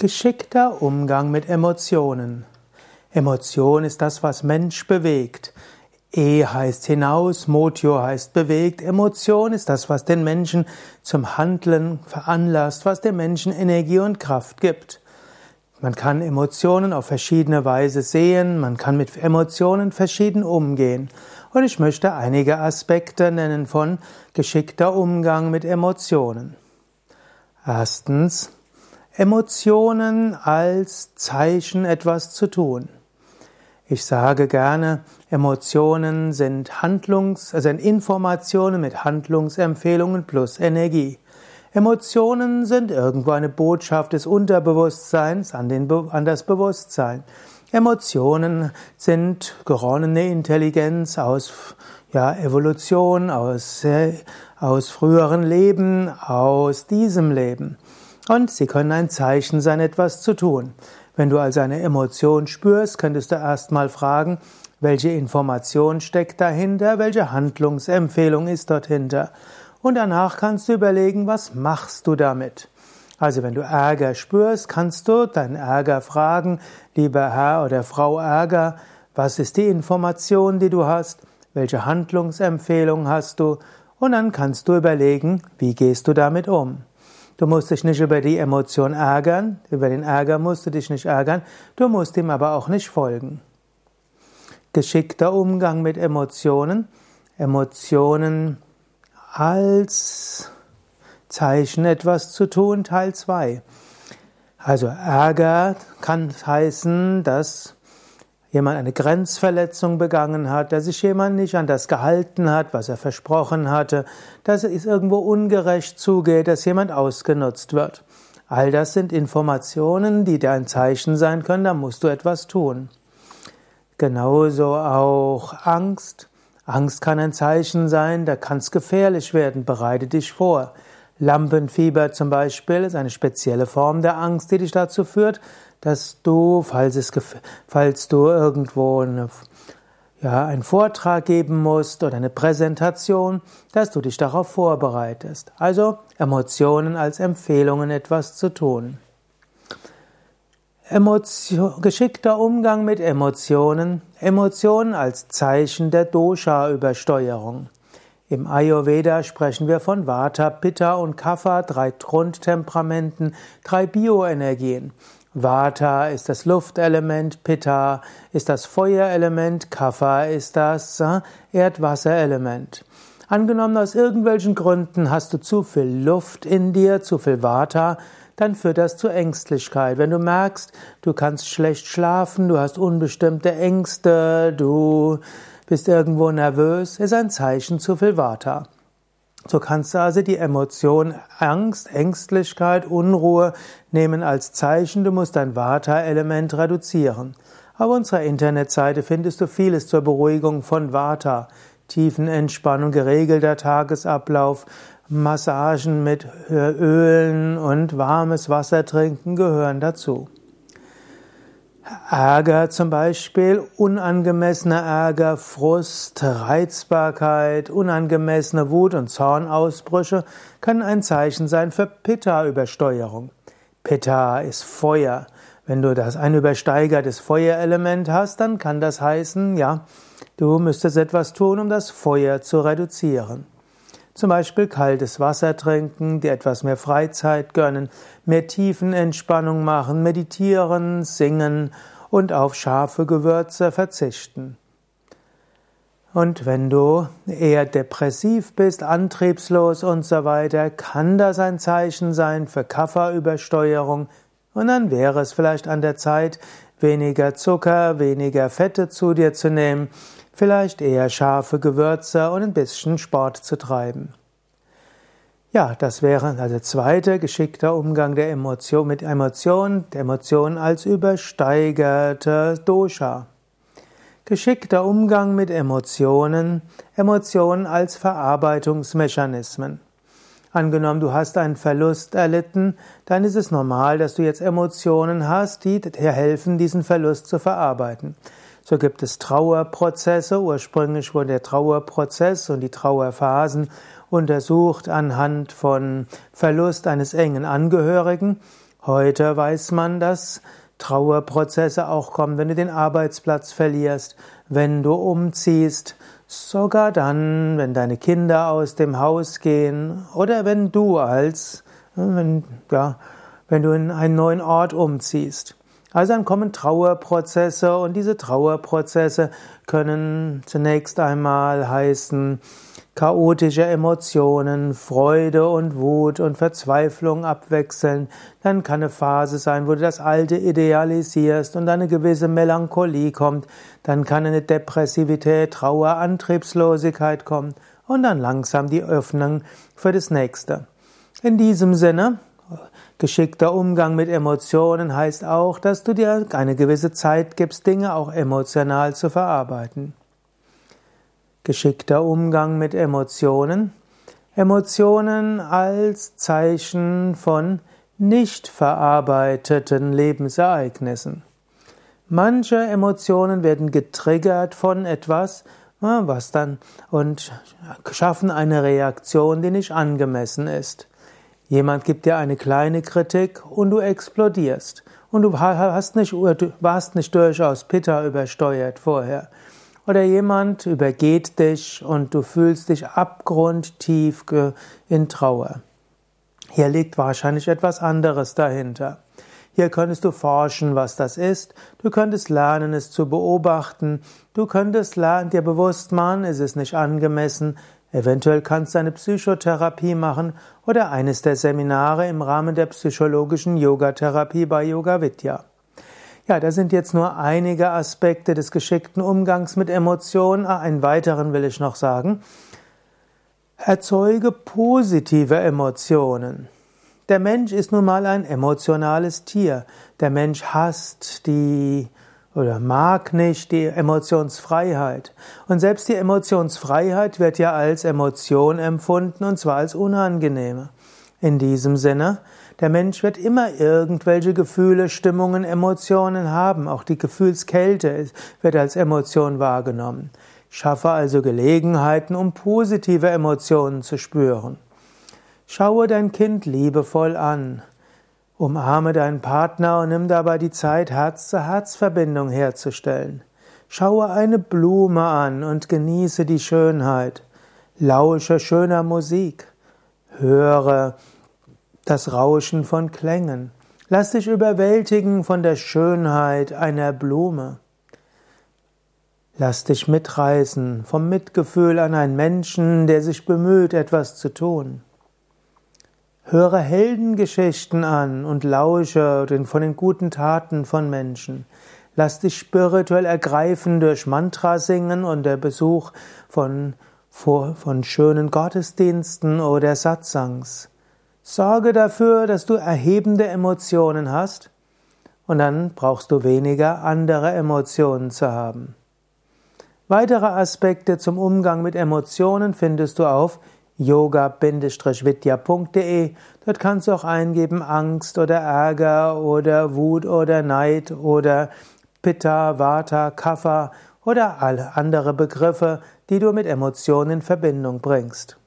Geschickter Umgang mit Emotionen. Emotion ist das, was Mensch bewegt. E heißt hinaus, Motio heißt bewegt. Emotion ist das, was den Menschen zum Handeln veranlasst, was dem Menschen Energie und Kraft gibt. Man kann Emotionen auf verschiedene Weise sehen, man kann mit Emotionen verschieden umgehen. Und ich möchte einige Aspekte nennen von geschickter Umgang mit Emotionen. Erstens, Emotionen als Zeichen etwas zu tun. Ich sage gerne, Emotionen sind Handlungs, also sind Informationen mit Handlungsempfehlungen plus Energie. Emotionen sind irgendwo eine Botschaft des Unterbewusstseins an, den, an das Bewusstsein. Emotionen sind geronnene Intelligenz aus ja, Evolution, aus, äh, aus früheren Leben, aus diesem Leben. Und sie können ein Zeichen sein, etwas zu tun. Wenn du also eine Emotion spürst, könntest du erstmal fragen, welche Information steckt dahinter, welche Handlungsempfehlung ist dort hinter. Und danach kannst du überlegen, was machst du damit. Also wenn du Ärger spürst, kannst du deinen Ärger fragen, lieber Herr oder Frau Ärger, was ist die Information, die du hast, welche Handlungsempfehlung hast du, und dann kannst du überlegen, wie gehst du damit um. Du musst dich nicht über die Emotion ärgern, über den Ärger musst du dich nicht ärgern, du musst ihm aber auch nicht folgen. Geschickter Umgang mit Emotionen, Emotionen als Zeichen etwas zu tun, Teil 2. Also Ärger kann heißen, dass jemand eine Grenzverletzung begangen hat, dass sich jemand nicht an das gehalten hat, was er versprochen hatte, dass es irgendwo ungerecht zugeht, dass jemand ausgenutzt wird. All das sind Informationen, die dir ein Zeichen sein können, da musst du etwas tun. Genauso auch Angst. Angst kann ein Zeichen sein, da kann es gefährlich werden, bereite dich vor. Lampenfieber zum Beispiel ist eine spezielle Form der Angst, die dich dazu führt, dass du, falls, es, falls du irgendwo eine, ja, einen Vortrag geben musst oder eine Präsentation, dass du dich darauf vorbereitest. Also Emotionen als Empfehlungen etwas zu tun. Emotion, geschickter Umgang mit Emotionen, Emotionen als Zeichen der Dosha-Übersteuerung. Im Ayurveda sprechen wir von Vata, Pitta und Kapha, drei Grundtemperamenten, drei Bioenergien. Vata ist das Luftelement, Pitta ist das Feuerelement, Kapha ist das äh, Erdwasserelement. Angenommen, aus irgendwelchen Gründen hast du zu viel Luft in dir, zu viel Vata, dann führt das zu Ängstlichkeit. Wenn du merkst, du kannst schlecht schlafen, du hast unbestimmte Ängste, du bist irgendwo nervös, ist ein Zeichen zu viel Vata. So kannst du also die Emotion Angst, Ängstlichkeit, Unruhe nehmen als Zeichen, du musst dein Vata-Element reduzieren. Auf unserer Internetseite findest du vieles zur Beruhigung von Vata. Tiefenentspannung, geregelter Tagesablauf, Massagen mit Ölen und warmes Wasser trinken gehören dazu. Ärger zum Beispiel, unangemessener Ärger, Frust, Reizbarkeit, unangemessene Wut und Zornausbrüche können ein Zeichen sein für Pitta-Übersteuerung. Pitta ist Feuer. Wenn du das ein übersteigertes Feuerelement hast, dann kann das heißen, ja, du müsstest etwas tun, um das Feuer zu reduzieren. Zum Beispiel kaltes Wasser trinken, dir etwas mehr Freizeit gönnen, mehr Tiefenentspannung machen, meditieren, singen und auf scharfe Gewürze verzichten. Und wenn du eher depressiv bist, antriebslos und so weiter, kann das ein Zeichen sein für Kafferübersteuerung. Und dann wäre es vielleicht an der Zeit, weniger Zucker, weniger Fette zu dir zu nehmen, vielleicht eher scharfe Gewürze und ein bisschen Sport zu treiben. Ja, das wäre also zweite geschickter Umgang der Emotion mit Emotionen, der Emotion als übersteigerte Dosha. Geschickter Umgang mit Emotionen, Emotionen als Verarbeitungsmechanismen. Angenommen, du hast einen Verlust erlitten, dann ist es normal, dass du jetzt Emotionen hast, die dir helfen, diesen Verlust zu verarbeiten. So gibt es Trauerprozesse. Ursprünglich wurde der Trauerprozess und die Trauerphasen untersucht anhand von Verlust eines engen Angehörigen. Heute weiß man, dass Trauerprozesse auch kommen, wenn du den Arbeitsplatz verlierst, wenn du umziehst, sogar dann, wenn deine Kinder aus dem Haus gehen oder wenn du als, wenn, ja, wenn du in einen neuen Ort umziehst. Also dann kommen Trauerprozesse und diese Trauerprozesse können zunächst einmal heißen, chaotische Emotionen, Freude und Wut und Verzweiflung abwechseln. Dann kann eine Phase sein, wo du das Alte idealisierst und eine gewisse Melancholie kommt. Dann kann eine Depressivität, Trauer, Antriebslosigkeit kommen und dann langsam die Öffnung für das Nächste. In diesem Sinne, geschickter Umgang mit Emotionen heißt auch, dass du dir eine gewisse Zeit gibst, Dinge auch emotional zu verarbeiten. Geschickter Umgang mit Emotionen. Emotionen als Zeichen von nicht verarbeiteten Lebensereignissen. Manche Emotionen werden getriggert von etwas, was dann und schaffen eine Reaktion, die nicht angemessen ist. Jemand gibt dir eine kleine Kritik und du explodierst und du hast nicht, warst nicht durchaus Pitta übersteuert vorher. Oder jemand übergeht dich und du fühlst dich abgrundtief in Trauer. Hier liegt wahrscheinlich etwas anderes dahinter. Hier könntest du forschen, was das ist. Du könntest lernen, es zu beobachten. Du könntest lernen, dir bewusst machen, es ist nicht angemessen. Eventuell kannst du eine Psychotherapie machen oder eines der Seminare im Rahmen der psychologischen Yogatherapie bei Yoga Vidya. Ja, das sind jetzt nur einige Aspekte des geschickten Umgangs mit Emotionen. Ah, einen weiteren will ich noch sagen. Erzeuge positive Emotionen. Der Mensch ist nun mal ein emotionales Tier. Der Mensch hasst die oder mag nicht die Emotionsfreiheit. Und selbst die Emotionsfreiheit wird ja als Emotion empfunden und zwar als unangenehme. In diesem Sinne, der Mensch wird immer irgendwelche Gefühle, Stimmungen, Emotionen haben. Auch die Gefühlskälte wird als Emotion wahrgenommen. Schaffe also Gelegenheiten, um positive Emotionen zu spüren. Schaue dein Kind liebevoll an. Umarme deinen Partner und nimm dabei die Zeit, Herz-zu-Herz-Verbindung herzustellen. Schaue eine Blume an und genieße die Schönheit. Lausche schöner Musik. Höre das Rauschen von Klängen. Lass dich überwältigen von der Schönheit einer Blume. Lass dich mitreißen vom Mitgefühl an einen Menschen, der sich bemüht, etwas zu tun. Höre Heldengeschichten an und lausche von den guten Taten von Menschen. Lass dich spirituell ergreifen durch Mantrasingen und der Besuch von, von schönen Gottesdiensten oder Satsangs. Sorge dafür, dass du erhebende Emotionen hast und dann brauchst du weniger andere Emotionen zu haben. Weitere Aspekte zum Umgang mit Emotionen findest du auf yoga-vidya.de. Dort kannst du auch eingeben Angst oder Ärger oder Wut oder Neid oder Pitta, Vata, Kapha oder alle andere Begriffe, die du mit Emotionen in Verbindung bringst.